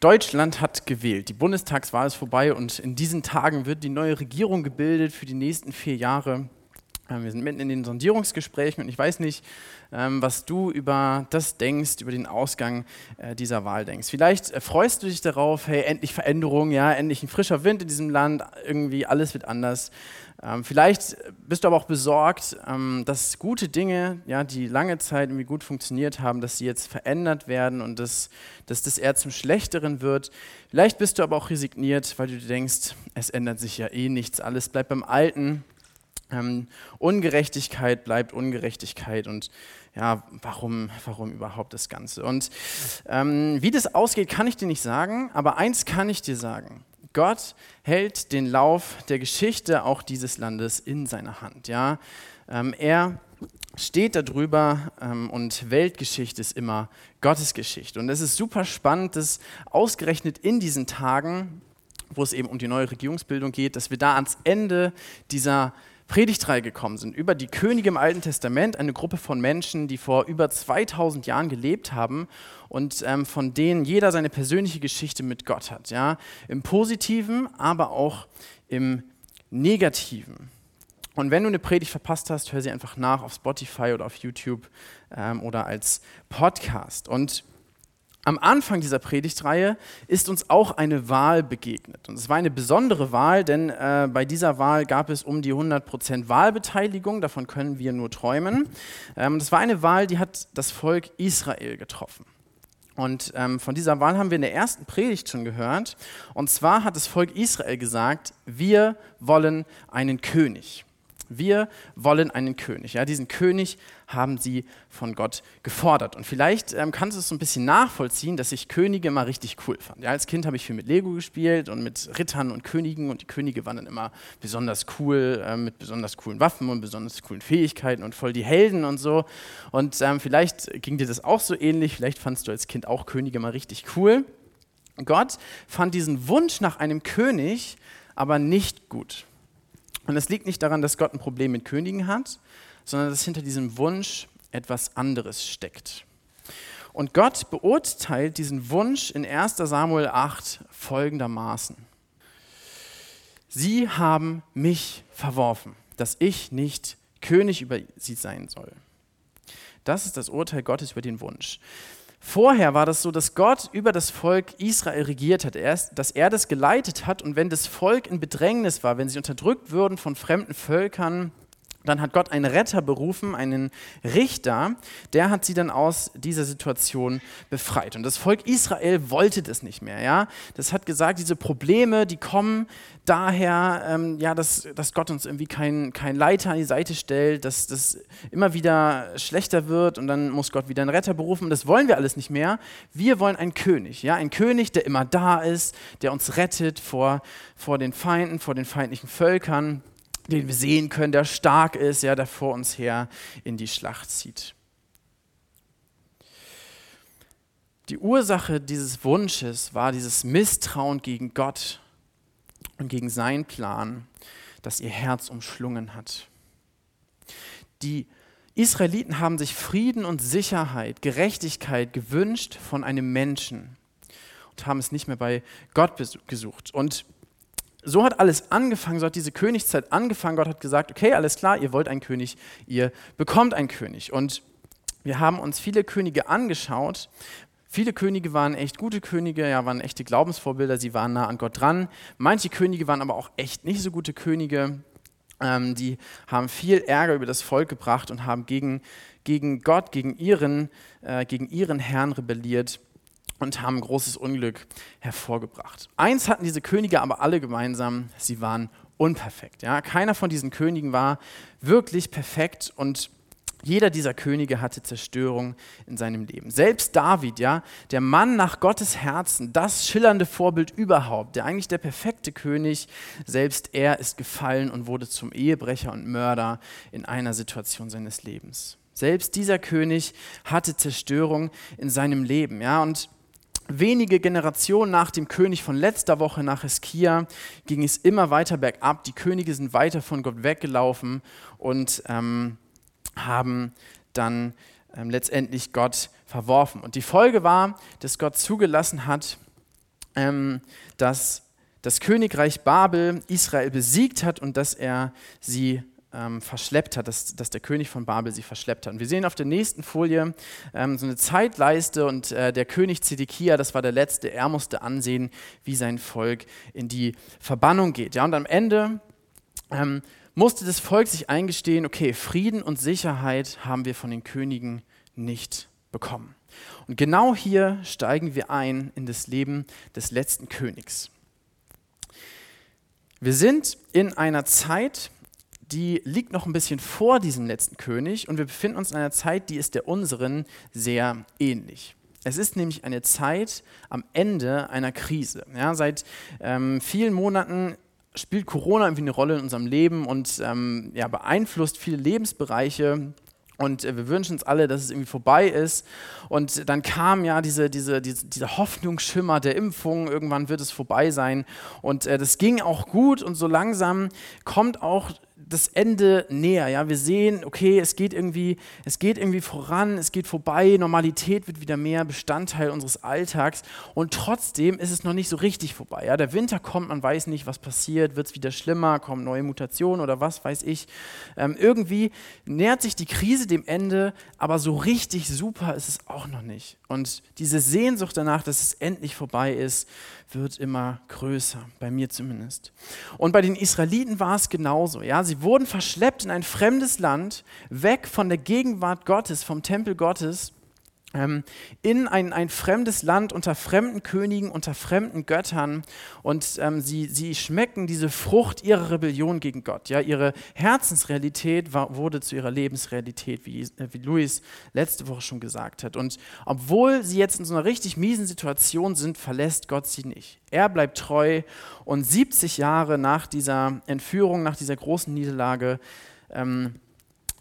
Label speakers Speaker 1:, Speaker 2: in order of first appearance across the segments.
Speaker 1: Deutschland hat gewählt. Die Bundestagswahl ist vorbei und in diesen Tagen wird die neue Regierung gebildet für die nächsten vier Jahre. Ähm, wir sind mitten in den Sondierungsgesprächen und ich weiß nicht, ähm, was du über das denkst, über den Ausgang äh, dieser Wahl denkst. Vielleicht äh, freust du dich darauf, hey, endlich Veränderung, ja, endlich ein frischer Wind in diesem Land, irgendwie alles wird anders. Ähm, vielleicht bist du aber auch besorgt, dass gute Dinge, ja, die lange Zeit irgendwie gut funktioniert haben, dass sie jetzt verändert werden und dass, dass das eher zum Schlechteren wird. Vielleicht bist du aber auch resigniert, weil du denkst, es ändert sich ja eh nichts, alles bleibt beim Alten. Ähm, Ungerechtigkeit bleibt Ungerechtigkeit und ja, warum, warum überhaupt das Ganze? Und ähm, wie das ausgeht, kann ich dir nicht sagen, aber eins kann ich dir sagen. Gott hält den Lauf der Geschichte auch dieses Landes in seiner Hand. Ja? Ähm, er steht darüber ähm, und Weltgeschichte ist immer Gottes Geschichte. Und es ist super spannend, dass ausgerechnet in diesen Tagen, wo es eben um die neue Regierungsbildung geht, dass wir da ans Ende dieser Predigtreihe gekommen sind über die Könige im Alten Testament, eine Gruppe von Menschen, die vor über 2000 Jahren gelebt haben und ähm, von denen jeder seine persönliche Geschichte mit Gott hat. Ja? Im Positiven, aber auch im Negativen. Und wenn du eine Predigt verpasst hast, hör sie einfach nach auf Spotify oder auf YouTube ähm, oder als Podcast. Und am Anfang dieser Predigtreihe ist uns auch eine Wahl begegnet. Und es war eine besondere Wahl, denn äh, bei dieser Wahl gab es um die 100% Wahlbeteiligung, davon können wir nur träumen. Ähm, das war eine Wahl, die hat das Volk Israel getroffen. Und ähm, von dieser Wahl haben wir in der ersten Predigt schon gehört. Und zwar hat das Volk Israel gesagt, wir wollen einen König. Wir wollen einen König. Ja, diesen König haben sie von Gott gefordert. Und vielleicht ähm, kannst du es so ein bisschen nachvollziehen, dass ich Könige immer richtig cool fand. Ja, als Kind habe ich viel mit Lego gespielt und mit Rittern und Königen und die Könige waren dann immer besonders cool, äh, mit besonders coolen Waffen und besonders coolen Fähigkeiten und voll die Helden und so. Und ähm, vielleicht ging dir das auch so ähnlich, vielleicht fandst du als Kind auch Könige immer richtig cool. Gott fand diesen Wunsch nach einem König aber nicht gut. Und es liegt nicht daran, dass Gott ein Problem mit Königen hat, sondern dass hinter diesem Wunsch etwas anderes steckt. Und Gott beurteilt diesen Wunsch in 1 Samuel 8 folgendermaßen. Sie haben mich verworfen, dass ich nicht König über sie sein soll. Das ist das Urteil Gottes über den Wunsch. Vorher war das so, dass Gott über das Volk Israel regiert hat, dass er das geleitet hat. Und wenn das Volk in Bedrängnis war, wenn sie unterdrückt würden von fremden Völkern, dann hat Gott einen Retter berufen, einen Richter, der hat sie dann aus dieser Situation befreit. Und das Volk Israel wollte das nicht mehr. Ja? Das hat gesagt, diese Probleme, die kommen daher, ähm, ja, dass, dass Gott uns irgendwie kein, kein Leiter an die Seite stellt, dass das immer wieder schlechter wird und dann muss Gott wieder einen Retter berufen. Das wollen wir alles nicht mehr. Wir wollen einen König, ja? ein König, der immer da ist, der uns rettet vor, vor den Feinden, vor den feindlichen Völkern den wir sehen können, der stark ist, ja, der vor uns her in die Schlacht zieht. Die Ursache dieses Wunsches war dieses Misstrauen gegen Gott und gegen seinen Plan, das ihr Herz umschlungen hat. Die Israeliten haben sich Frieden und Sicherheit, Gerechtigkeit gewünscht von einem Menschen und haben es nicht mehr bei Gott gesucht. Und so hat alles angefangen, so hat diese Königszeit angefangen. Gott hat gesagt, okay, alles klar, ihr wollt einen König, ihr bekommt einen König. Und wir haben uns viele Könige angeschaut. Viele Könige waren echt gute Könige, ja, waren echte Glaubensvorbilder, sie waren nah an Gott dran. Manche Könige waren aber auch echt nicht so gute Könige. Ähm, die haben viel Ärger über das Volk gebracht und haben gegen, gegen Gott, gegen ihren, äh, gegen ihren Herrn rebelliert und haben großes Unglück hervorgebracht. Eins hatten diese Könige aber alle gemeinsam, sie waren unperfekt. Ja? Keiner von diesen Königen war wirklich perfekt und jeder dieser Könige hatte Zerstörung in seinem Leben. Selbst David, ja, der Mann nach Gottes Herzen, das schillernde Vorbild überhaupt, der eigentlich der perfekte König, selbst er ist gefallen und wurde zum Ehebrecher und Mörder in einer Situation seines Lebens. Selbst dieser König hatte Zerstörung in seinem Leben, ja, und wenige Generationen nach dem König von letzter Woche nach Eskia ging es immer weiter bergab. Die Könige sind weiter von Gott weggelaufen und ähm, haben dann ähm, letztendlich Gott verworfen. Und die Folge war, dass Gott zugelassen hat, ähm, dass das Königreich Babel Israel besiegt hat und dass er sie ähm, verschleppt hat, dass, dass der König von Babel sie verschleppt hat. Und wir sehen auf der nächsten Folie ähm, so eine Zeitleiste und äh, der König Zedekia, das war der letzte, er musste ansehen, wie sein Volk in die Verbannung geht. Ja, und am Ende ähm, musste das Volk sich eingestehen, okay, Frieden und Sicherheit haben wir von den Königen nicht bekommen. Und genau hier steigen wir ein in das Leben des letzten Königs. Wir sind in einer Zeit, die liegt noch ein bisschen vor diesem letzten König und wir befinden uns in einer Zeit, die ist der unseren sehr ähnlich. Es ist nämlich eine Zeit am Ende einer Krise. Ja, seit ähm, vielen Monaten spielt Corona irgendwie eine Rolle in unserem Leben und ähm, ja, beeinflusst viele Lebensbereiche. Und äh, wir wünschen uns alle, dass es irgendwie vorbei ist. Und dann kam ja diese, diese, diese, dieser Hoffnungsschimmer der Impfung, irgendwann wird es vorbei sein. Und äh, das ging auch gut und so langsam kommt auch das Ende näher. Ja? Wir sehen, okay, es geht, irgendwie, es geht irgendwie voran, es geht vorbei, Normalität wird wieder mehr Bestandteil unseres Alltags und trotzdem ist es noch nicht so richtig vorbei. Ja? Der Winter kommt, man weiß nicht, was passiert, wird es wieder schlimmer, kommen neue Mutationen oder was weiß ich. Ähm, irgendwie nähert sich die Krise dem Ende, aber so richtig super ist es auch noch nicht. Und diese Sehnsucht danach, dass es endlich vorbei ist, wird immer größer, bei mir zumindest. Und bei den Israeliten war es genauso. Ja? Sie wurden verschleppt in ein fremdes Land, weg von der Gegenwart Gottes, vom Tempel Gottes in ein, ein fremdes Land unter fremden Königen, unter fremden Göttern und ähm, sie, sie schmecken diese Frucht ihrer Rebellion gegen Gott. Ja, ihre Herzensrealität war, wurde zu ihrer Lebensrealität, wie, äh, wie Luis letzte Woche schon gesagt hat. Und obwohl sie jetzt in so einer richtig miesen Situation sind, verlässt Gott sie nicht. Er bleibt treu und 70 Jahre nach dieser Entführung, nach dieser großen Niederlage, ähm,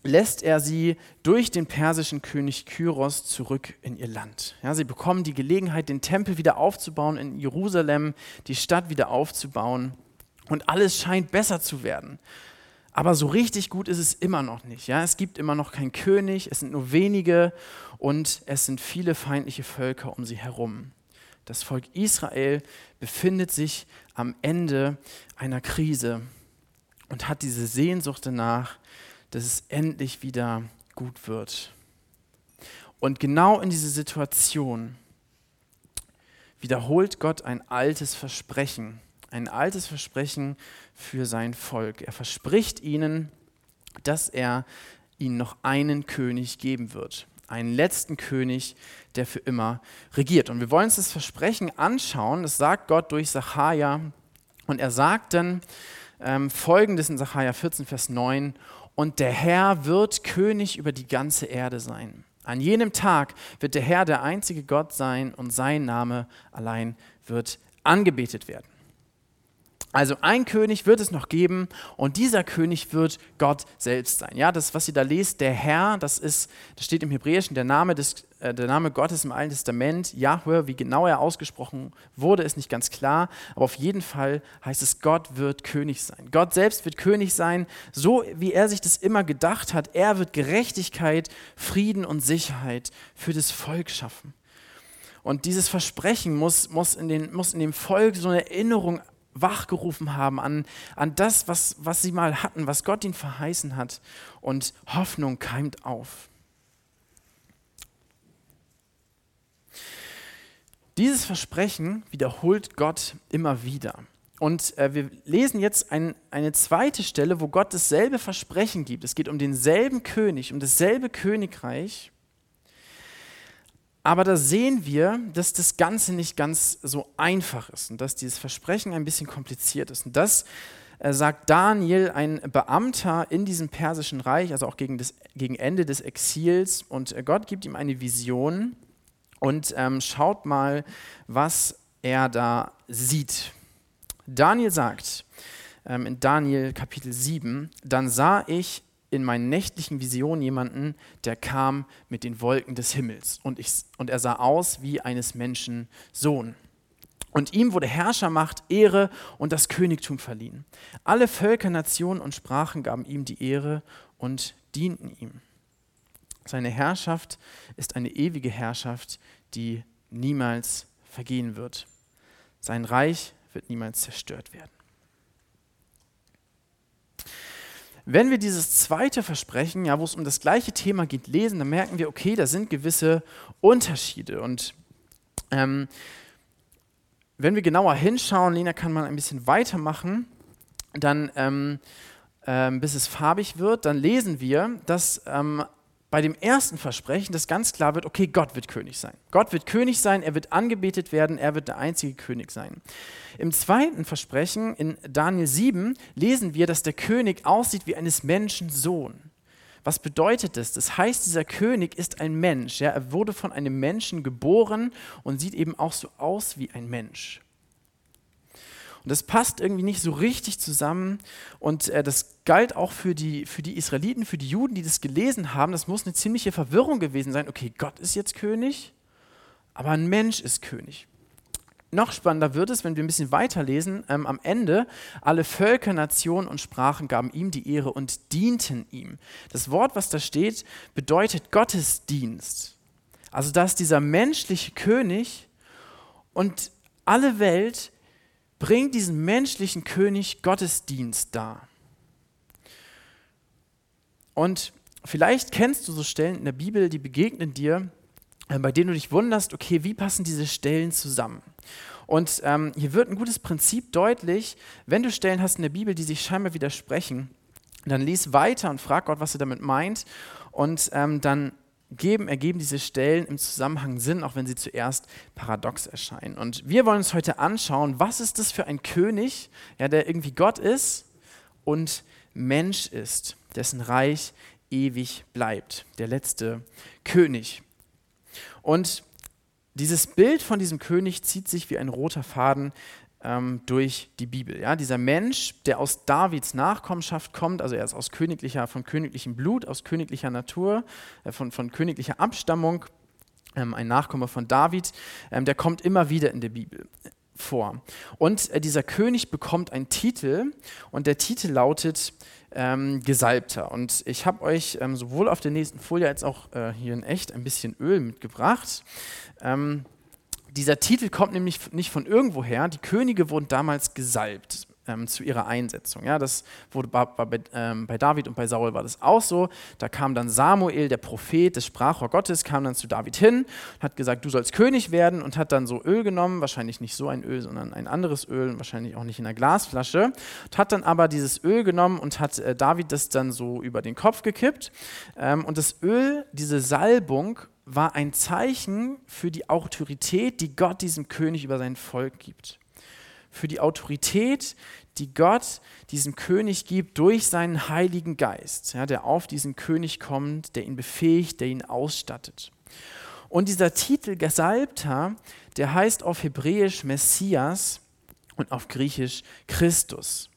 Speaker 1: lässt er sie durch den persischen König Kyros zurück in ihr Land. Ja, sie bekommen die Gelegenheit, den Tempel wieder aufzubauen in Jerusalem, die Stadt wieder aufzubauen und alles scheint besser zu werden. Aber so richtig gut ist es immer noch nicht. Ja? Es gibt immer noch keinen König, es sind nur wenige und es sind viele feindliche Völker um sie herum. Das Volk Israel befindet sich am Ende einer Krise und hat diese Sehnsucht danach, dass es endlich wieder gut wird. Und genau in diese Situation wiederholt Gott ein altes Versprechen, ein altes Versprechen für sein Volk. Er verspricht ihnen, dass er ihnen noch einen König geben wird, einen letzten König, der für immer regiert. Und wir wollen uns das Versprechen anschauen, das sagt Gott durch Sacharja. Und er sagt dann ähm, folgendes in Sacharja 14, Vers 9, und der Herr wird König über die ganze Erde sein. An jenem Tag wird der Herr der einzige Gott sein und sein Name allein wird angebetet werden. Also ein König wird es noch geben und dieser König wird Gott selbst sein. Ja, das, was ihr da lest, der Herr, das ist, das steht im Hebräischen, der Name, des, äh, der Name Gottes im Alten Testament, Yahweh, wie genau er ausgesprochen wurde, ist nicht ganz klar, aber auf jeden Fall heißt es, Gott wird König sein. Gott selbst wird König sein, so wie er sich das immer gedacht hat. Er wird Gerechtigkeit, Frieden und Sicherheit für das Volk schaffen. Und dieses Versprechen muss, muss, in den, muss in dem Volk so eine Erinnerung wachgerufen haben an, an das, was, was sie mal hatten, was Gott ihnen verheißen hat. Und Hoffnung keimt auf. Dieses Versprechen wiederholt Gott immer wieder. Und äh, wir lesen jetzt ein, eine zweite Stelle, wo Gott dasselbe Versprechen gibt. Es geht um denselben König, um dasselbe Königreich. Aber da sehen wir, dass das Ganze nicht ganz so einfach ist und dass dieses Versprechen ein bisschen kompliziert ist. Und das äh, sagt Daniel, ein Beamter in diesem persischen Reich, also auch gegen, das, gegen Ende des Exils. Und äh, Gott gibt ihm eine Vision und ähm, schaut mal, was er da sieht. Daniel sagt ähm, in Daniel Kapitel 7, dann sah ich in meinen nächtlichen Visionen jemanden, der kam mit den Wolken des Himmels und, ich, und er sah aus wie eines Menschen Sohn. Und ihm wurde Herrschermacht, Ehre und das Königtum verliehen. Alle Völker, Nationen und Sprachen gaben ihm die Ehre und dienten ihm. Seine Herrschaft ist eine ewige Herrschaft, die niemals vergehen wird. Sein Reich wird niemals zerstört werden. Wenn wir dieses zweite Versprechen, ja, wo es um das gleiche Thema geht, lesen, dann merken wir, okay, da sind gewisse Unterschiede. Und ähm, wenn wir genauer hinschauen, Lena kann mal ein bisschen weitermachen, dann ähm, ähm, bis es farbig wird, dann lesen wir, dass ähm, bei dem ersten Versprechen das ganz klar wird, okay, Gott wird König sein. Gott wird König sein, er wird angebetet werden, er wird der einzige König sein. Im zweiten Versprechen, in Daniel 7, lesen wir, dass der König aussieht wie eines Menschen Sohn. Was bedeutet das? Das heißt, dieser König ist ein Mensch. Ja? Er wurde von einem Menschen geboren und sieht eben auch so aus wie ein Mensch. Und das passt irgendwie nicht so richtig zusammen. Und äh, das galt auch für die, für die Israeliten, für die Juden, die das gelesen haben. Das muss eine ziemliche Verwirrung gewesen sein. Okay, Gott ist jetzt König, aber ein Mensch ist König. Noch spannender wird es, wenn wir ein bisschen weiterlesen. Ähm, am Ende, alle Völker, Nationen und Sprachen gaben ihm die Ehre und dienten ihm. Das Wort, was da steht, bedeutet Gottesdienst. Also, dass dieser menschliche König und alle Welt bringt diesen menschlichen König Gottesdienst dar. Und vielleicht kennst du so Stellen in der Bibel, die begegnen dir, äh, bei denen du dich wunderst, okay, wie passen diese Stellen zusammen? Und ähm, hier wird ein gutes Prinzip deutlich, wenn du Stellen hast in der Bibel, die sich scheinbar widersprechen, dann lies weiter und frag Gott, was er damit meint. Und ähm, dann geben, ergeben diese Stellen im Zusammenhang Sinn, auch wenn sie zuerst paradox erscheinen. Und wir wollen uns heute anschauen, was ist das für ein König, ja, der irgendwie Gott ist und Mensch ist, dessen Reich ewig bleibt, der letzte König. Und dieses Bild von diesem König zieht sich wie ein roter Faden ähm, durch die Bibel. Ja? Dieser Mensch, der aus Davids Nachkommenschaft kommt, also er ist aus königlicher, von königlichem Blut, aus königlicher Natur, äh, von, von königlicher Abstammung, ähm, ein Nachkomme von David, ähm, der kommt immer wieder in der Bibel vor. Und äh, dieser König bekommt einen Titel und der Titel lautet ähm, Gesalbter. Und ich habe euch ähm, sowohl auf der nächsten Folie als auch äh, hier in echt ein bisschen Öl mitgebracht. Ähm, dieser Titel kommt nämlich nicht von irgendwoher. Die Könige wurden damals gesalbt ähm, zu ihrer Einsetzung. Ja, das wurde bei, bei, ähm, bei, David und bei Saul war das auch so. Da kam dann Samuel, der Prophet, das Sprachrohr Gottes, kam dann zu David hin, hat gesagt, du sollst König werden und hat dann so Öl genommen, wahrscheinlich nicht so ein Öl, sondern ein anderes Öl, wahrscheinlich auch nicht in einer Glasflasche, und hat dann aber dieses Öl genommen und hat äh, David das dann so über den Kopf gekippt. Ähm, und das Öl, diese Salbung, war ein Zeichen für die Autorität, die Gott diesem König über sein Volk gibt. Für die Autorität, die Gott diesem König gibt durch seinen Heiligen Geist, ja, der auf diesen König kommt, der ihn befähigt, der ihn ausstattet. Und dieser Titel Gesalbter, der heißt auf Hebräisch Messias und auf Griechisch Christus.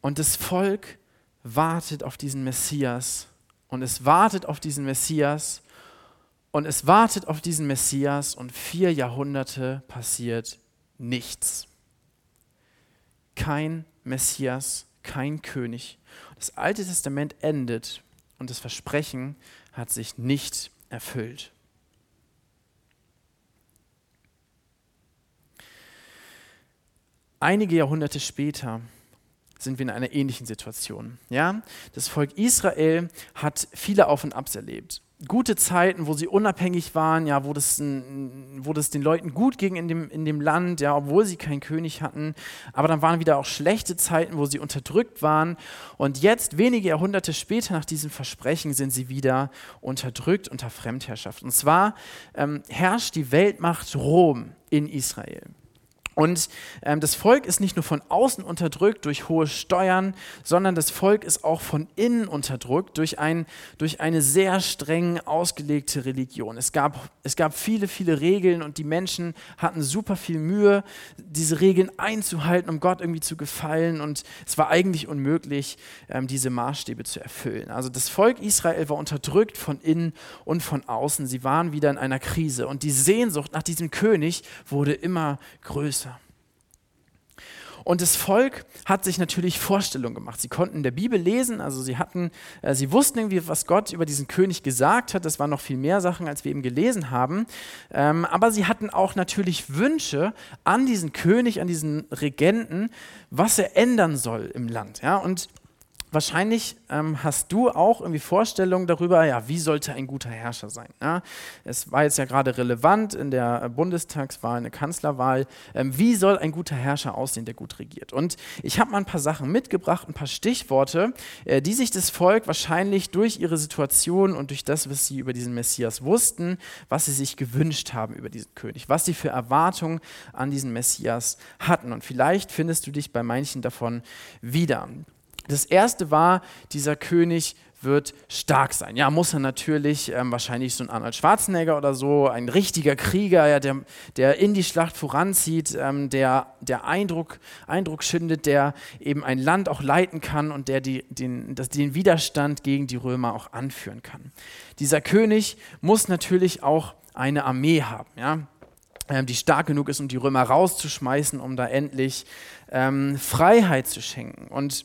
Speaker 1: Und das Volk wartet auf diesen Messias und es wartet auf diesen Messias und es wartet auf diesen Messias und vier Jahrhunderte passiert nichts. Kein Messias, kein König. Das Alte Testament endet und das Versprechen hat sich nicht erfüllt. Einige Jahrhunderte später sind wir in einer ähnlichen Situation. Ja? Das Volk Israel hat viele Auf und Abs erlebt. Gute Zeiten, wo sie unabhängig waren, ja, wo, das, wo das den Leuten gut ging in dem, in dem Land, ja, obwohl sie keinen König hatten. Aber dann waren wieder auch schlechte Zeiten, wo sie unterdrückt waren. Und jetzt, wenige Jahrhunderte später nach diesem Versprechen, sind sie wieder unterdrückt unter Fremdherrschaft. Und zwar ähm, herrscht die Weltmacht Rom in Israel. Und ähm, das Volk ist nicht nur von außen unterdrückt durch hohe Steuern, sondern das Volk ist auch von innen unterdrückt durch, ein, durch eine sehr streng ausgelegte Religion. Es gab, es gab viele, viele Regeln und die Menschen hatten super viel Mühe, diese Regeln einzuhalten, um Gott irgendwie zu gefallen. Und es war eigentlich unmöglich, ähm, diese Maßstäbe zu erfüllen. Also das Volk Israel war unterdrückt von innen und von außen. Sie waren wieder in einer Krise und die Sehnsucht nach diesem König wurde immer größer. Und das Volk hat sich natürlich Vorstellungen gemacht. Sie konnten in der Bibel lesen, also sie hatten, äh, sie wussten irgendwie, was Gott über diesen König gesagt hat. Das waren noch viel mehr Sachen, als wir eben gelesen haben. Ähm, aber sie hatten auch natürlich Wünsche an diesen König, an diesen Regenten, was er ändern soll im Land. Ja? Und Wahrscheinlich ähm, hast du auch irgendwie Vorstellungen darüber, ja, wie sollte ein guter Herrscher sein. Ja? Es war jetzt ja gerade relevant in der Bundestagswahl, eine Kanzlerwahl. Ähm, wie soll ein guter Herrscher aussehen, der gut regiert? Und ich habe mal ein paar Sachen mitgebracht, ein paar Stichworte, äh, die sich das Volk wahrscheinlich durch ihre Situation und durch das, was sie über diesen Messias wussten, was sie sich gewünscht haben über diesen König, was sie für Erwartungen an diesen Messias hatten. Und vielleicht findest du dich bei manchen davon wieder. Das erste war, dieser König wird stark sein. Ja, muss er natürlich, ähm, wahrscheinlich so ein Arnold Schwarzenegger oder so, ein richtiger Krieger, ja, der, der in die Schlacht voranzieht, ähm, der, der Eindruck, Eindruck schindet, der eben ein Land auch leiten kann und der die, den, das, den Widerstand gegen die Römer auch anführen kann. Dieser König muss natürlich auch eine Armee haben, ja, ähm, die stark genug ist, um die Römer rauszuschmeißen, um da endlich ähm, Freiheit zu schenken. Und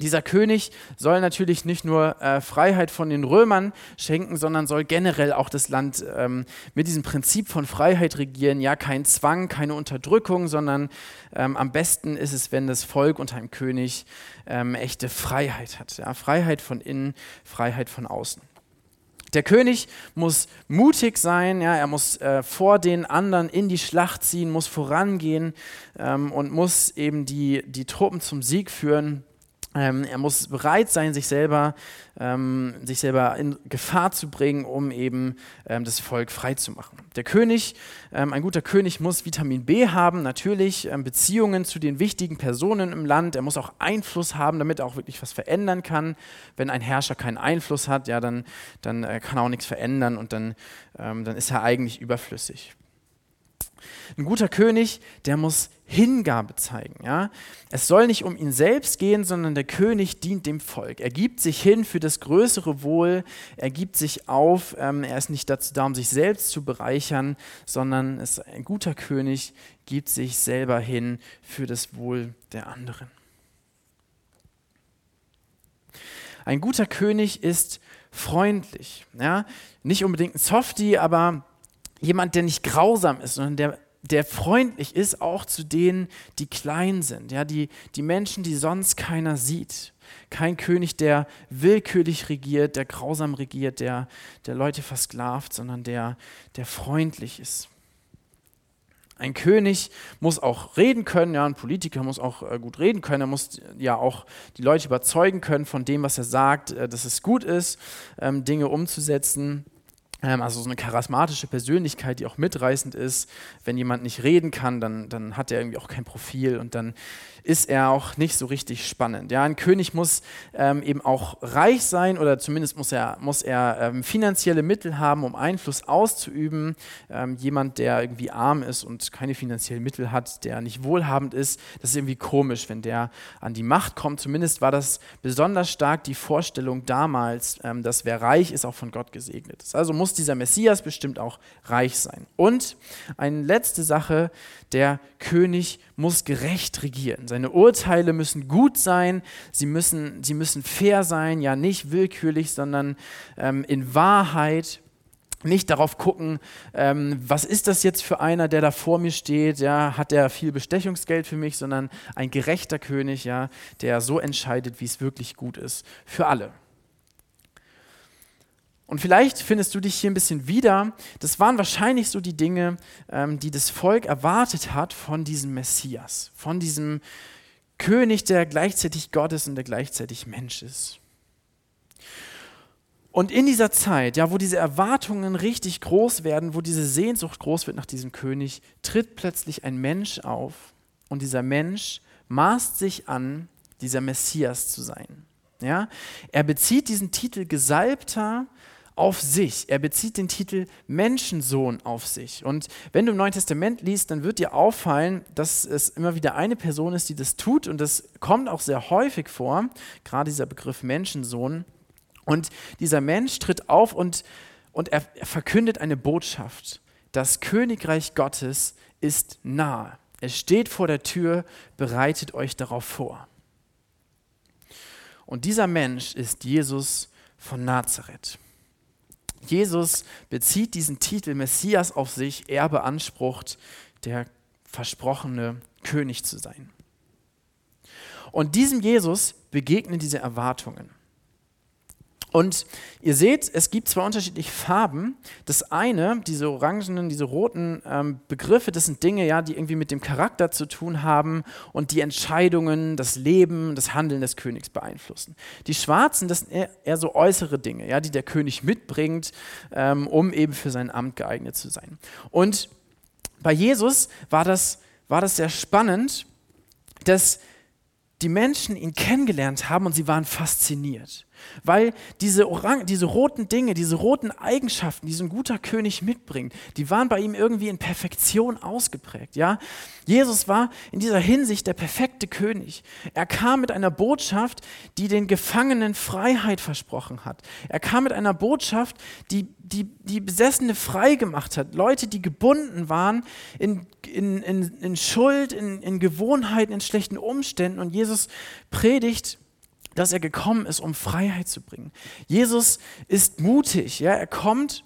Speaker 1: dieser König soll natürlich nicht nur äh, Freiheit von den Römern schenken, sondern soll generell auch das Land ähm, mit diesem Prinzip von Freiheit regieren. Ja, kein Zwang, keine Unterdrückung, sondern ähm, am besten ist es, wenn das Volk unter einem König ähm, echte Freiheit hat. Ja? Freiheit von innen, Freiheit von außen. Der König muss mutig sein, ja, er muss äh, vor den anderen in die Schlacht ziehen, muss vorangehen ähm, und muss eben die, die Truppen zum Sieg führen. Ähm, er muss bereit sein, sich selber, ähm, sich selber in Gefahr zu bringen, um eben ähm, das Volk frei zu machen. Der König, ähm, ein guter König muss Vitamin B haben, natürlich ähm, Beziehungen zu den wichtigen Personen im Land. Er muss auch Einfluss haben, damit er auch wirklich was verändern kann. Wenn ein Herrscher keinen Einfluss hat, ja, dann, dann äh, kann er auch nichts verändern und dann, ähm, dann ist er eigentlich überflüssig. Ein guter König, der muss Hingabe zeigen. Ja? Es soll nicht um ihn selbst gehen, sondern der König dient dem Volk. Er gibt sich hin für das größere Wohl, er gibt sich auf, ähm, er ist nicht dazu da, um sich selbst zu bereichern, sondern ist ein guter König gibt sich selber hin für das Wohl der anderen. Ein guter König ist freundlich. Ja? Nicht unbedingt ein Softie, aber jemand, der nicht grausam ist, sondern der, der freundlich ist auch zu denen, die klein sind, ja, die, die Menschen, die sonst keiner sieht. Kein König, der willkürlich regiert, der grausam regiert, der, der Leute versklavt, sondern der, der freundlich ist. Ein König muss auch reden können, ja, ein Politiker muss auch äh, gut reden können, er muss ja auch die Leute überzeugen können von dem, was er sagt, äh, dass es gut ist, ähm, Dinge umzusetzen. Ähm, also so eine charismatische Persönlichkeit, die auch mitreißend ist. Wenn jemand nicht reden kann, dann, dann hat er irgendwie auch kein Profil und dann ist er auch nicht so richtig spannend. Ja, ein König muss ähm, eben auch reich sein oder zumindest muss er, muss er ähm, finanzielle Mittel haben, um Einfluss auszuüben. Ähm, jemand, der irgendwie arm ist und keine finanziellen Mittel hat, der nicht wohlhabend ist, das ist irgendwie komisch, wenn der an die Macht kommt. Zumindest war das besonders stark die Vorstellung damals, ähm, dass wer reich ist, auch von Gott gesegnet ist. Also muss dieser Messias bestimmt auch reich sein. Und eine letzte Sache, der König muss gerecht regieren. Seine Urteile müssen gut sein, sie müssen, sie müssen fair sein, ja nicht willkürlich, sondern ähm, in Wahrheit nicht darauf gucken, ähm, was ist das jetzt für einer, der da vor mir steht, ja, hat der viel Bestechungsgeld für mich, sondern ein gerechter König, ja, der so entscheidet, wie es wirklich gut ist für alle. Und vielleicht findest du dich hier ein bisschen wieder. Das waren wahrscheinlich so die Dinge, ähm, die das Volk erwartet hat von diesem Messias, von diesem König, der gleichzeitig Gott ist und der gleichzeitig Mensch ist. Und in dieser Zeit, ja, wo diese Erwartungen richtig groß werden, wo diese Sehnsucht groß wird nach diesem König, tritt plötzlich ein Mensch auf und dieser Mensch maßt sich an, dieser Messias zu sein. Ja? Er bezieht diesen Titel Gesalbter auf sich. Er bezieht den Titel Menschensohn auf sich. Und wenn du im Neuen Testament liest, dann wird dir auffallen, dass es immer wieder eine Person ist, die das tut. Und das kommt auch sehr häufig vor, gerade dieser Begriff Menschensohn. Und dieser Mensch tritt auf und, und er, er verkündet eine Botschaft. Das Königreich Gottes ist nahe. Er steht vor der Tür, bereitet euch darauf vor. Und dieser Mensch ist Jesus von Nazareth. Jesus bezieht diesen Titel Messias auf sich. Er beansprucht, der versprochene König zu sein. Und diesem Jesus begegnen diese Erwartungen. Und ihr seht, es gibt zwei unterschiedliche Farben. Das eine, diese orangenen, diese roten ähm, Begriffe, das sind Dinge, ja, die irgendwie mit dem Charakter zu tun haben und die Entscheidungen, das Leben, das Handeln des Königs beeinflussen. Die schwarzen, das sind eher, eher so äußere Dinge, ja, die der König mitbringt, ähm, um eben für sein Amt geeignet zu sein. Und bei Jesus war das, war das sehr spannend, dass die Menschen ihn kennengelernt haben und sie waren fasziniert. Weil diese, Orang diese roten Dinge, diese roten Eigenschaften, die so ein guter König mitbringt, die waren bei ihm irgendwie in Perfektion ausgeprägt. Ja? Jesus war in dieser Hinsicht der perfekte König. Er kam mit einer Botschaft, die den Gefangenen Freiheit versprochen hat. Er kam mit einer Botschaft, die die, die Besessene frei gemacht hat. Leute, die gebunden waren in, in, in, in Schuld, in, in Gewohnheiten, in schlechten Umständen. Und Jesus predigt dass er gekommen ist, um Freiheit zu bringen. Jesus ist mutig, ja, er kommt,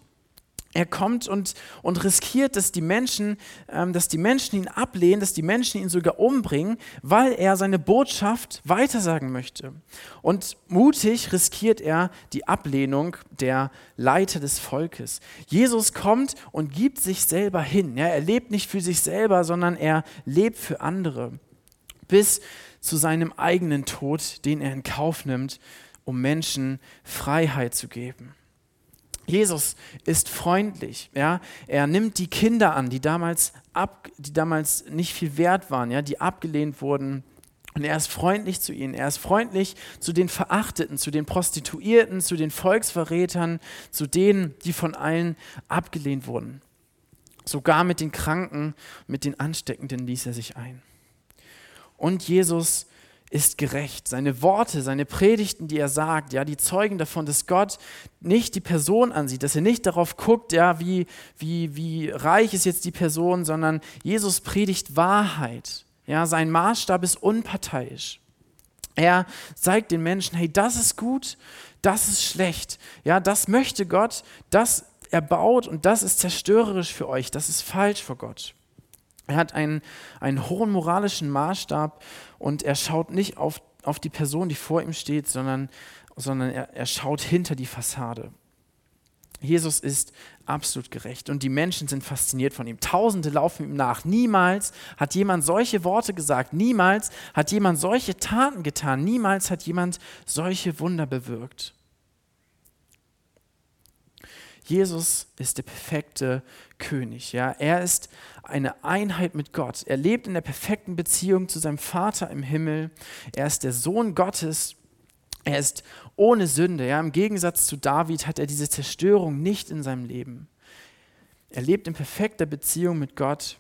Speaker 1: er kommt und, und riskiert, dass die Menschen, ähm, dass die Menschen ihn ablehnen, dass die Menschen ihn sogar umbringen, weil er seine Botschaft weitersagen möchte. Und mutig riskiert er die Ablehnung der Leiter des Volkes. Jesus kommt und gibt sich selber hin. Ja, er lebt nicht für sich selber, sondern er lebt für andere. Bis zu seinem eigenen Tod, den er in Kauf nimmt, um Menschen Freiheit zu geben. Jesus ist freundlich, ja. Er nimmt die Kinder an, die damals, ab, die damals nicht viel wert waren, ja, die abgelehnt wurden. Und er ist freundlich zu ihnen. Er ist freundlich zu den Verachteten, zu den Prostituierten, zu den Volksverrätern, zu denen, die von allen abgelehnt wurden. Sogar mit den Kranken, mit den Ansteckenden ließ er sich ein und Jesus ist gerecht. Seine Worte, seine Predigten, die er sagt, ja, die zeugen davon, dass Gott nicht die Person ansieht, dass er nicht darauf guckt, ja, wie, wie, wie reich ist jetzt die Person, sondern Jesus predigt Wahrheit. Ja, sein Maßstab ist unparteiisch. Er zeigt den Menschen, hey, das ist gut, das ist schlecht. Ja, das möchte Gott, das erbaut und das ist zerstörerisch für euch, das ist falsch vor Gott. Er hat einen, einen hohen moralischen Maßstab und er schaut nicht auf, auf die Person, die vor ihm steht, sondern, sondern er, er schaut hinter die Fassade. Jesus ist absolut gerecht und die Menschen sind fasziniert von ihm. Tausende laufen ihm nach. Niemals hat jemand solche Worte gesagt. Niemals hat jemand solche Taten getan. Niemals hat jemand solche Wunder bewirkt. Jesus ist der perfekte König. Ja? Er ist eine Einheit mit Gott. Er lebt in der perfekten Beziehung zu seinem Vater im Himmel. Er ist der Sohn Gottes. Er ist ohne Sünde. Ja? Im Gegensatz zu David hat er diese Zerstörung nicht in seinem Leben. Er lebt in perfekter Beziehung mit Gott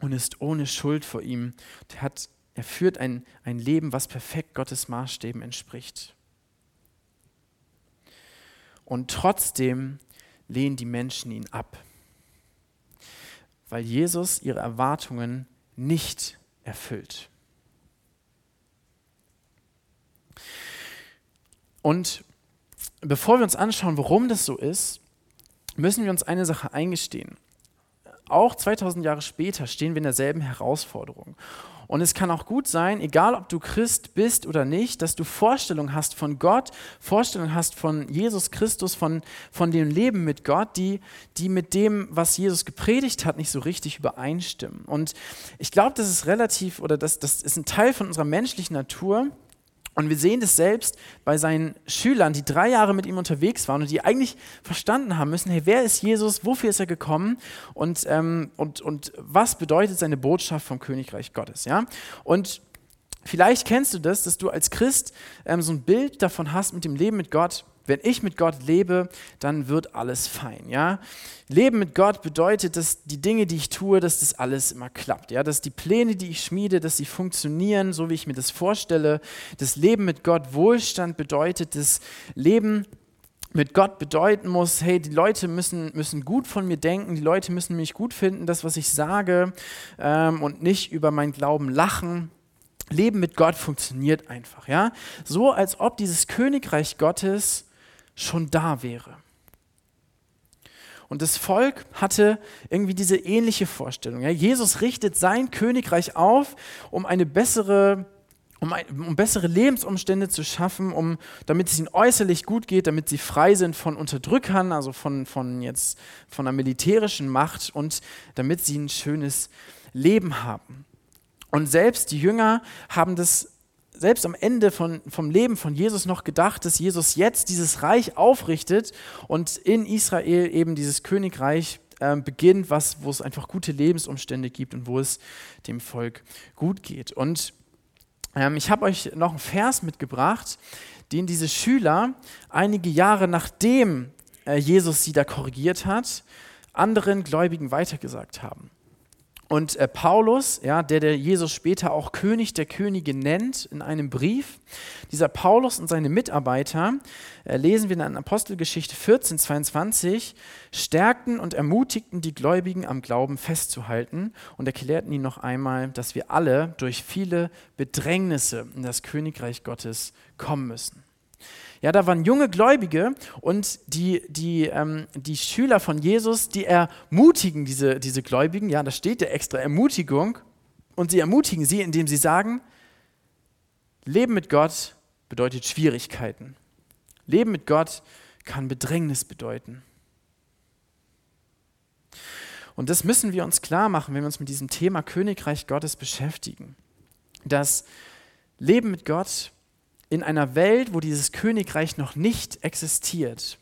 Speaker 1: und ist ohne Schuld vor ihm. Er, hat, er führt ein, ein Leben, was perfekt Gottes Maßstäben entspricht. Und trotzdem lehnen die Menschen ihn ab, weil Jesus ihre Erwartungen nicht erfüllt. Und bevor wir uns anschauen, warum das so ist, müssen wir uns eine Sache eingestehen. Auch 2000 Jahre später stehen wir in derselben Herausforderung. Und es kann auch gut sein, egal ob du Christ bist oder nicht, dass du Vorstellungen hast von Gott, Vorstellungen hast von Jesus Christus, von, von dem Leben mit Gott, die, die mit dem, was Jesus gepredigt hat, nicht so richtig übereinstimmen. Und ich glaube, das ist relativ, oder das, das ist ein Teil von unserer menschlichen Natur, und wir sehen das selbst bei seinen Schülern, die drei Jahre mit ihm unterwegs waren und die eigentlich verstanden haben müssen, hey, wer ist Jesus, wofür ist er gekommen und, ähm, und, und was bedeutet seine Botschaft vom Königreich Gottes. Ja? Und vielleicht kennst du das, dass du als Christ ähm, so ein Bild davon hast mit dem Leben mit Gott, wenn ich mit Gott lebe, dann wird alles fein. Ja? Leben mit Gott bedeutet, dass die Dinge, die ich tue, dass das alles immer klappt. Ja? Dass die Pläne, die ich schmiede, dass sie funktionieren, so wie ich mir das vorstelle. Das Leben mit Gott, Wohlstand bedeutet das Leben mit Gott bedeuten muss, hey, die Leute müssen, müssen gut von mir denken, die Leute müssen mich gut finden, das, was ich sage, ähm, und nicht über meinen Glauben lachen. Leben mit Gott funktioniert einfach, ja? So als ob dieses Königreich Gottes schon da wäre. Und das Volk hatte irgendwie diese ähnliche Vorstellung. Ja? Jesus richtet sein Königreich auf, um eine bessere um, ein, um, bessere Lebensumstände zu schaffen, um, damit es ihnen äußerlich gut geht, damit sie frei sind von Unterdrückern, also von, von, jetzt, von einer militärischen Macht und damit sie ein schönes Leben haben. Und selbst die Jünger haben das selbst am Ende von, vom Leben von Jesus noch gedacht, dass Jesus jetzt dieses Reich aufrichtet und in Israel eben dieses Königreich äh, beginnt, was, wo es einfach gute Lebensumstände gibt und wo es dem Volk gut geht. Und ähm, ich habe euch noch einen Vers mitgebracht, den diese Schüler einige Jahre nachdem äh, Jesus sie da korrigiert hat, anderen Gläubigen weitergesagt haben. Und äh, Paulus, ja, der, der Jesus später auch König der Könige nennt, in einem Brief, dieser Paulus und seine Mitarbeiter, äh, lesen wir in Apostelgeschichte 14, 22, stärkten und ermutigten die Gläubigen am Glauben festzuhalten und erklärten ihnen noch einmal, dass wir alle durch viele Bedrängnisse in das Königreich Gottes kommen müssen. Ja, da waren junge Gläubige und die, die, ähm, die Schüler von Jesus, die ermutigen diese, diese Gläubigen, ja, da steht ja extra Ermutigung, und sie ermutigen sie, indem sie sagen, Leben mit Gott bedeutet Schwierigkeiten. Leben mit Gott kann Bedrängnis bedeuten. Und das müssen wir uns klar machen, wenn wir uns mit diesem Thema Königreich Gottes beschäftigen. Das Leben mit Gott in einer Welt, wo dieses Königreich noch nicht existiert,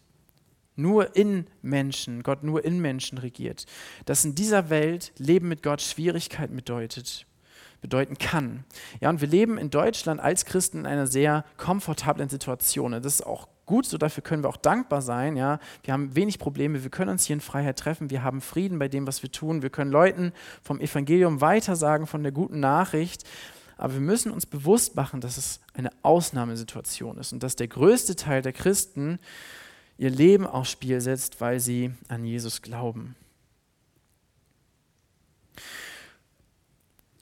Speaker 1: nur in Menschen, Gott nur in Menschen regiert, dass in dieser Welt Leben mit Gott Schwierigkeit bedeutet, bedeuten kann. Ja, und wir leben in Deutschland als Christen in einer sehr komfortablen Situation. Das ist auch gut so, dafür können wir auch dankbar sein. Ja, wir haben wenig Probleme, wir können uns hier in Freiheit treffen, wir haben Frieden bei dem, was wir tun, wir können Leuten vom Evangelium weitersagen, von der guten Nachricht. Aber wir müssen uns bewusst machen, dass es eine Ausnahmesituation ist und dass der größte Teil der Christen ihr Leben aufs Spiel setzt, weil sie an Jesus glauben.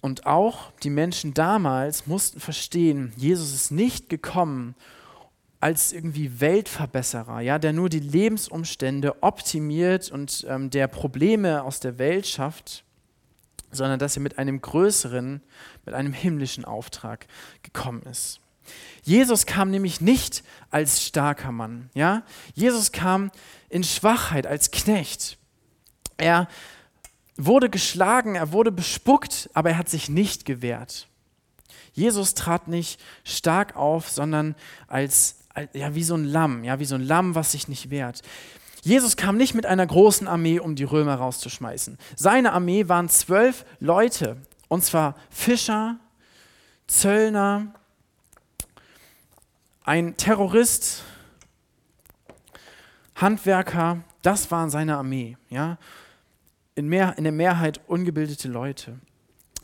Speaker 1: Und auch die Menschen damals mussten verstehen, Jesus ist nicht gekommen als irgendwie Weltverbesserer, ja, der nur die Lebensumstände optimiert und ähm, der Probleme aus der Welt schafft, sondern dass er mit einem größeren, mit einem himmlischen Auftrag gekommen ist. Jesus kam nämlich nicht als starker Mann, ja? Jesus kam in Schwachheit als Knecht. Er wurde geschlagen, er wurde bespuckt, aber er hat sich nicht gewehrt. Jesus trat nicht stark auf, sondern als, ja, wie so ein Lamm, ja, wie so ein Lamm, was sich nicht wehrt. Jesus kam nicht mit einer großen Armee, um die Römer rauszuschmeißen. Seine Armee waren zwölf Leute, und zwar Fischer, Zöllner, ein Terrorist, Handwerker, das waren seine Armee. Ja? In, mehr, in der Mehrheit ungebildete Leute.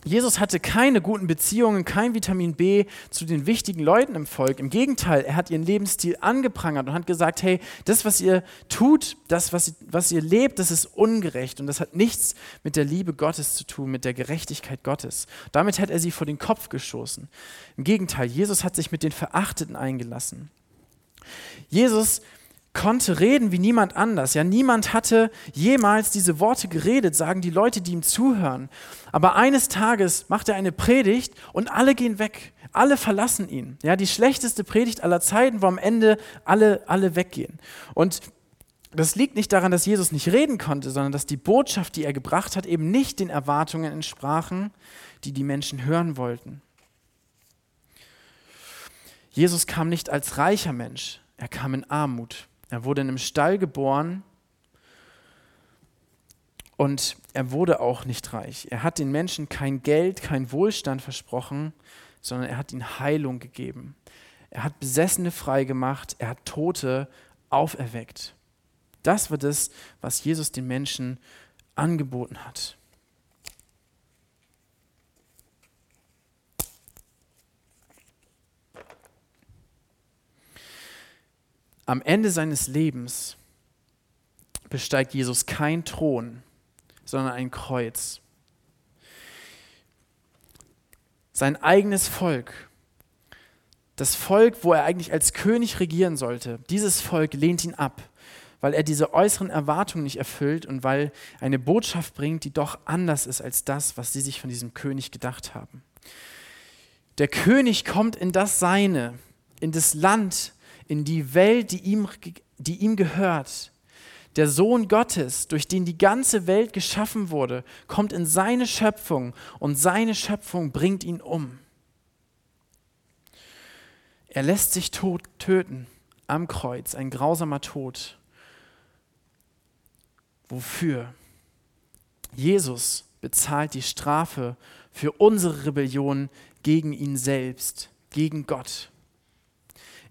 Speaker 1: Jesus hatte keine guten Beziehungen, kein Vitamin B zu den wichtigen Leuten im Volk. Im Gegenteil, er hat ihren Lebensstil angeprangert und hat gesagt, hey, das, was ihr tut, das, was, was ihr lebt, das ist ungerecht und das hat nichts mit der Liebe Gottes zu tun, mit der Gerechtigkeit Gottes. Damit hat er sie vor den Kopf gestoßen. Im Gegenteil, Jesus hat sich mit den Verachteten eingelassen. Jesus konnte reden wie niemand anders. Ja, niemand hatte jemals diese Worte geredet, sagen die Leute, die ihm zuhören. Aber eines Tages macht er eine Predigt und alle gehen weg. Alle verlassen ihn. Ja, die schlechteste Predigt aller Zeiten, wo am Ende alle, alle weggehen. Und das liegt nicht daran, dass Jesus nicht reden konnte, sondern dass die Botschaft, die er gebracht hat, eben nicht den Erwartungen entsprachen, die die Menschen hören wollten. Jesus kam nicht als reicher Mensch, er kam in Armut. Er wurde in einem Stall geboren und er wurde auch nicht reich. Er hat den Menschen kein Geld, kein Wohlstand versprochen, sondern er hat ihnen Heilung gegeben. Er hat Besessene freigemacht, er hat Tote auferweckt. Das war das, was Jesus den Menschen angeboten hat. Am Ende seines Lebens besteigt Jesus kein Thron, sondern ein Kreuz. Sein eigenes Volk, das Volk, wo er eigentlich als König regieren sollte, dieses Volk lehnt ihn ab, weil er diese äußeren Erwartungen nicht erfüllt und weil eine Botschaft bringt, die doch anders ist als das, was sie sich von diesem König gedacht haben. Der König kommt in das Seine, in das Land, in die Welt, die ihm, die ihm gehört. Der Sohn Gottes, durch den die ganze Welt geschaffen wurde, kommt in seine Schöpfung und seine Schöpfung bringt ihn um. Er lässt sich tot töten am Kreuz, ein grausamer Tod. Wofür? Jesus bezahlt die Strafe für unsere Rebellion gegen ihn selbst, gegen Gott.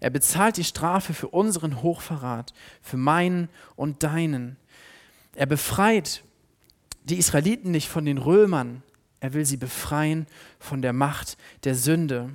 Speaker 1: Er bezahlt die Strafe für unseren Hochverrat, für meinen und deinen. Er befreit die Israeliten nicht von den Römern, er will sie befreien von der Macht der Sünde.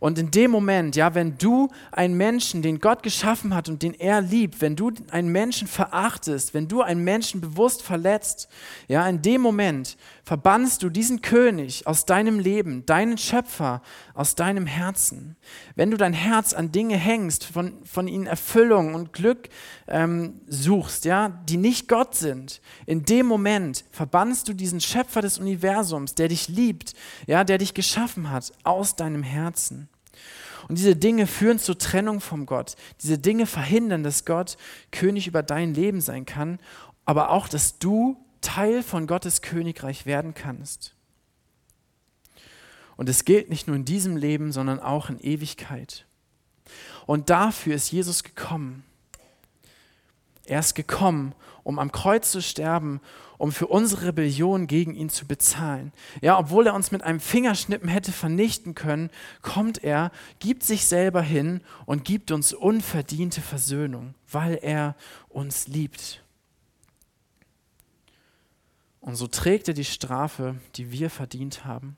Speaker 1: Und in dem Moment, ja, wenn du einen Menschen, den Gott geschaffen hat und den er liebt, wenn du einen Menschen verachtest, wenn du einen Menschen bewusst verletzt, ja, in dem Moment verbannst du diesen König aus deinem Leben, deinen Schöpfer aus deinem Herzen. Wenn du dein Herz an Dinge hängst, von, von ihnen Erfüllung und Glück ähm, suchst, ja, die nicht Gott sind, in dem Moment verbannst du diesen Schöpfer des Universums, der dich liebt, ja, der dich geschaffen hat, aus deinem Herzen. Und diese Dinge führen zur Trennung vom Gott. Diese Dinge verhindern, dass Gott König über dein Leben sein kann, aber auch, dass du Teil von Gottes Königreich werden kannst. Und es gilt nicht nur in diesem Leben, sondern auch in Ewigkeit. Und dafür ist Jesus gekommen. Er ist gekommen, um am Kreuz zu sterben, um für unsere Rebellion gegen ihn zu bezahlen. Ja, obwohl er uns mit einem Fingerschnippen hätte vernichten können, kommt er, gibt sich selber hin und gibt uns unverdiente Versöhnung, weil er uns liebt. Und so trägt er die Strafe, die wir verdient haben.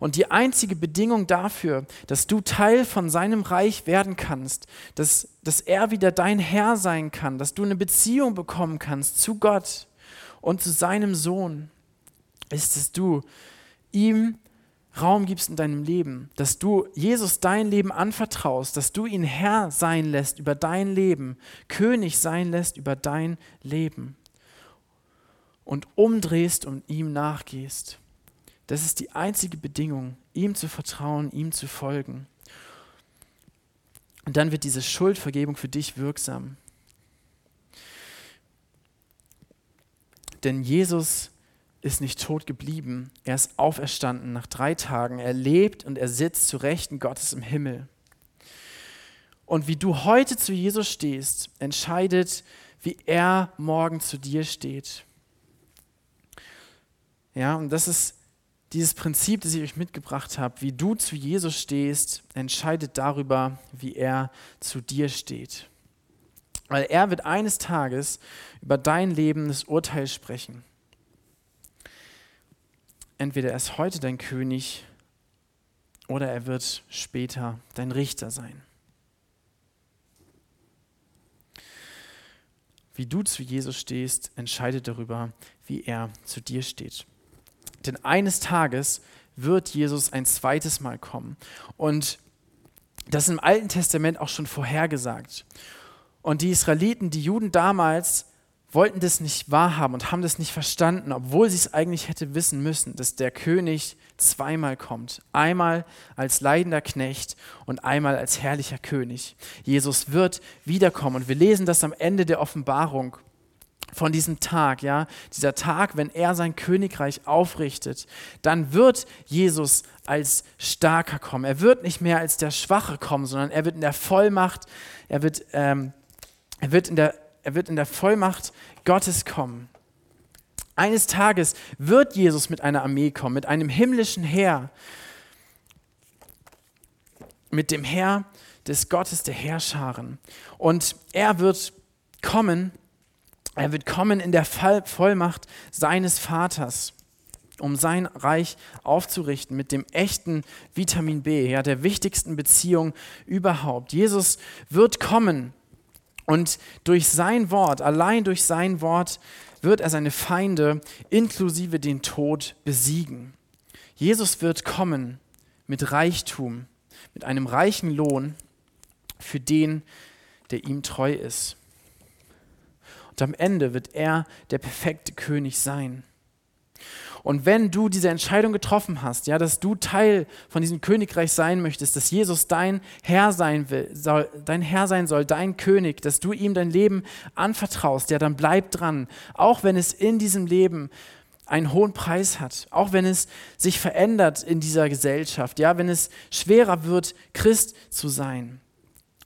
Speaker 1: Und die einzige Bedingung dafür, dass du Teil von seinem Reich werden kannst, dass, dass er wieder dein Herr sein kann, dass du eine Beziehung bekommen kannst zu Gott und zu seinem Sohn, ist, dass du ihm Raum gibst in deinem Leben, dass du Jesus dein Leben anvertraust, dass du ihn Herr sein lässt über dein Leben, König sein lässt über dein Leben und umdrehst und ihm nachgehst. Das ist die einzige Bedingung, ihm zu vertrauen, ihm zu folgen. Und dann wird diese Schuldvergebung für dich wirksam. Denn Jesus ist nicht tot geblieben, er ist auferstanden nach drei Tagen. Er lebt und er sitzt zu Rechten Gottes im Himmel. Und wie du heute zu Jesus stehst, entscheidet, wie er morgen zu dir steht. Ja, und das ist dieses Prinzip, das ich euch mitgebracht habe, wie du zu Jesus stehst, entscheidet darüber, wie er zu dir steht. Weil er wird eines Tages über dein Leben das Urteil sprechen. Entweder er ist heute dein König oder er wird später dein Richter sein. Wie du zu Jesus stehst, entscheidet darüber, wie er zu dir steht. Denn eines Tages wird Jesus ein zweites Mal kommen. Und das ist im Alten Testament auch schon vorhergesagt. Und die Israeliten, die Juden damals, wollten das nicht wahrhaben und haben das nicht verstanden, obwohl sie es eigentlich hätte wissen müssen, dass der König zweimal kommt. Einmal als leidender Knecht und einmal als herrlicher König. Jesus wird wiederkommen und wir lesen das am Ende der Offenbarung von diesem Tag, ja, dieser Tag, wenn er sein Königreich aufrichtet, dann wird Jesus als Starker kommen. Er wird nicht mehr als der Schwache kommen, sondern er wird in der Vollmacht, er wird, ähm, er wird, in, der, er wird in der Vollmacht Gottes kommen. Eines Tages wird Jesus mit einer Armee kommen, mit einem himmlischen Heer, mit dem Herr des Gottes der Herrscharen. Und er wird kommen er wird kommen in der Vollmacht seines Vaters, um sein Reich aufzurichten mit dem echten Vitamin B, ja, der wichtigsten Beziehung überhaupt. Jesus wird kommen Und durch sein Wort, allein durch sein Wort, wird er seine Feinde inklusive den Tod besiegen. Jesus wird kommen mit Reichtum, mit einem reichen Lohn für den, der ihm treu ist. Und am Ende wird er der perfekte König sein. Und wenn du diese Entscheidung getroffen hast, ja, dass du Teil von diesem Königreich sein möchtest, dass Jesus dein Herr sein will, soll, dein Herr sein soll, dein König, dass du ihm dein Leben anvertraust, ja, dann bleib dran. Auch wenn es in diesem Leben einen hohen Preis hat, auch wenn es sich verändert in dieser Gesellschaft, ja, wenn es schwerer wird, Christ zu sein.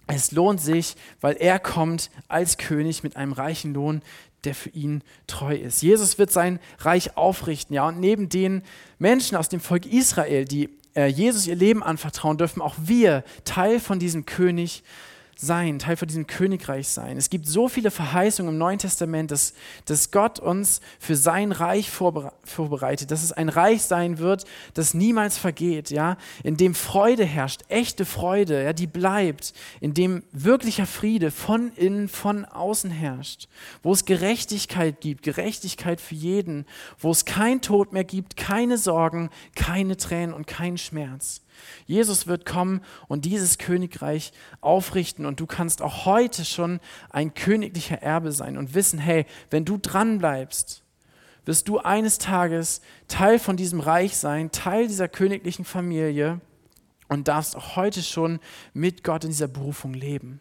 Speaker 1: Es lohnt sich, weil er kommt als König mit einem reichen Lohn, der für ihn treu ist. Jesus wird sein Reich aufrichten, ja, und neben den Menschen aus dem Volk Israel, die äh, Jesus ihr Leben anvertrauen, dürfen auch wir Teil von diesem König sein sein, Teil von diesem Königreich sein. Es gibt so viele Verheißungen im Neuen Testament, dass, dass Gott uns für sein Reich vorbereitet, dass es ein Reich sein wird, das niemals vergeht, ja, in dem Freude herrscht, echte Freude, ja, die bleibt, in dem wirklicher Friede von innen, von außen herrscht, wo es Gerechtigkeit gibt, Gerechtigkeit für jeden, wo es kein Tod mehr gibt, keine Sorgen, keine Tränen und keinen Schmerz. Jesus wird kommen und dieses Königreich aufrichten und du kannst auch heute schon ein königlicher Erbe sein und wissen, hey, wenn du dran bleibst, wirst du eines Tages Teil von diesem Reich sein, Teil dieser königlichen Familie und darfst auch heute schon mit Gott in dieser Berufung leben.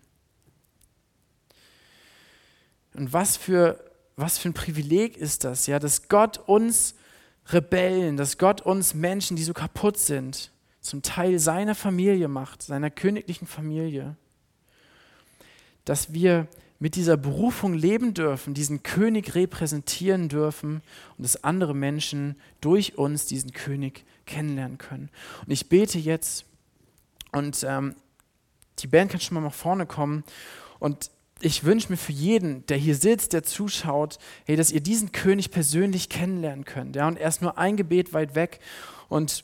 Speaker 1: Und was für, was für ein Privileg ist das, ja, dass Gott uns Rebellen, dass Gott uns Menschen, die so kaputt sind, zum Teil seiner Familie macht, seiner königlichen Familie, dass wir mit dieser Berufung leben dürfen, diesen König repräsentieren dürfen und dass andere Menschen durch uns diesen König kennenlernen können. Und ich bete jetzt und ähm, die Band kann schon mal nach vorne kommen und ich wünsche mir für jeden, der hier sitzt, der zuschaut, hey, dass ihr diesen König persönlich kennenlernen könnt. Ja? Und er ist nur ein Gebet weit weg und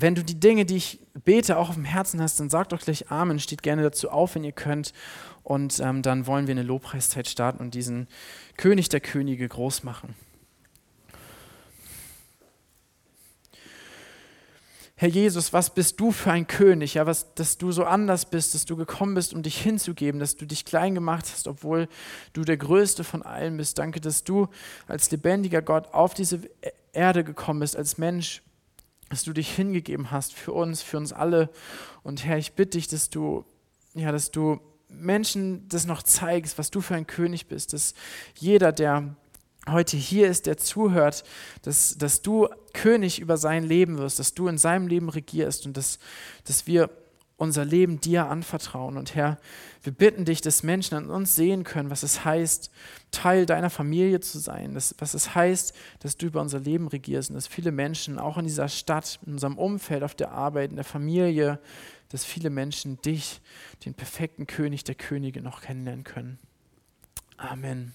Speaker 1: wenn du die Dinge, die ich bete, auch auf dem Herzen hast, dann sag doch gleich Amen, steht gerne dazu auf, wenn ihr könnt. Und ähm, dann wollen wir eine Lobpreiszeit starten und diesen König der Könige groß machen. Herr Jesus, was bist du für ein König? Ja, was, dass du so anders bist, dass du gekommen bist, um dich hinzugeben, dass du dich klein gemacht hast, obwohl du der Größte von allen bist. Danke, dass du als lebendiger Gott auf diese Erde gekommen bist, als Mensch dass du dich hingegeben hast für uns, für uns alle. Und Herr, ich bitte dich, dass du, ja, dass du Menschen das noch zeigst, was du für ein König bist, dass jeder, der heute hier ist, der zuhört, dass, dass du König über sein Leben wirst, dass du in seinem Leben regierst und dass, dass wir unser Leben dir anvertrauen. Und Herr, wir bitten dich, dass Menschen an uns sehen können, was es heißt, Teil deiner Familie zu sein, dass, was es heißt, dass du über unser Leben regierst und dass viele Menschen, auch in dieser Stadt, in unserem Umfeld, auf der Arbeit, in der Familie, dass viele Menschen dich, den perfekten König der Könige, noch kennenlernen können. Amen.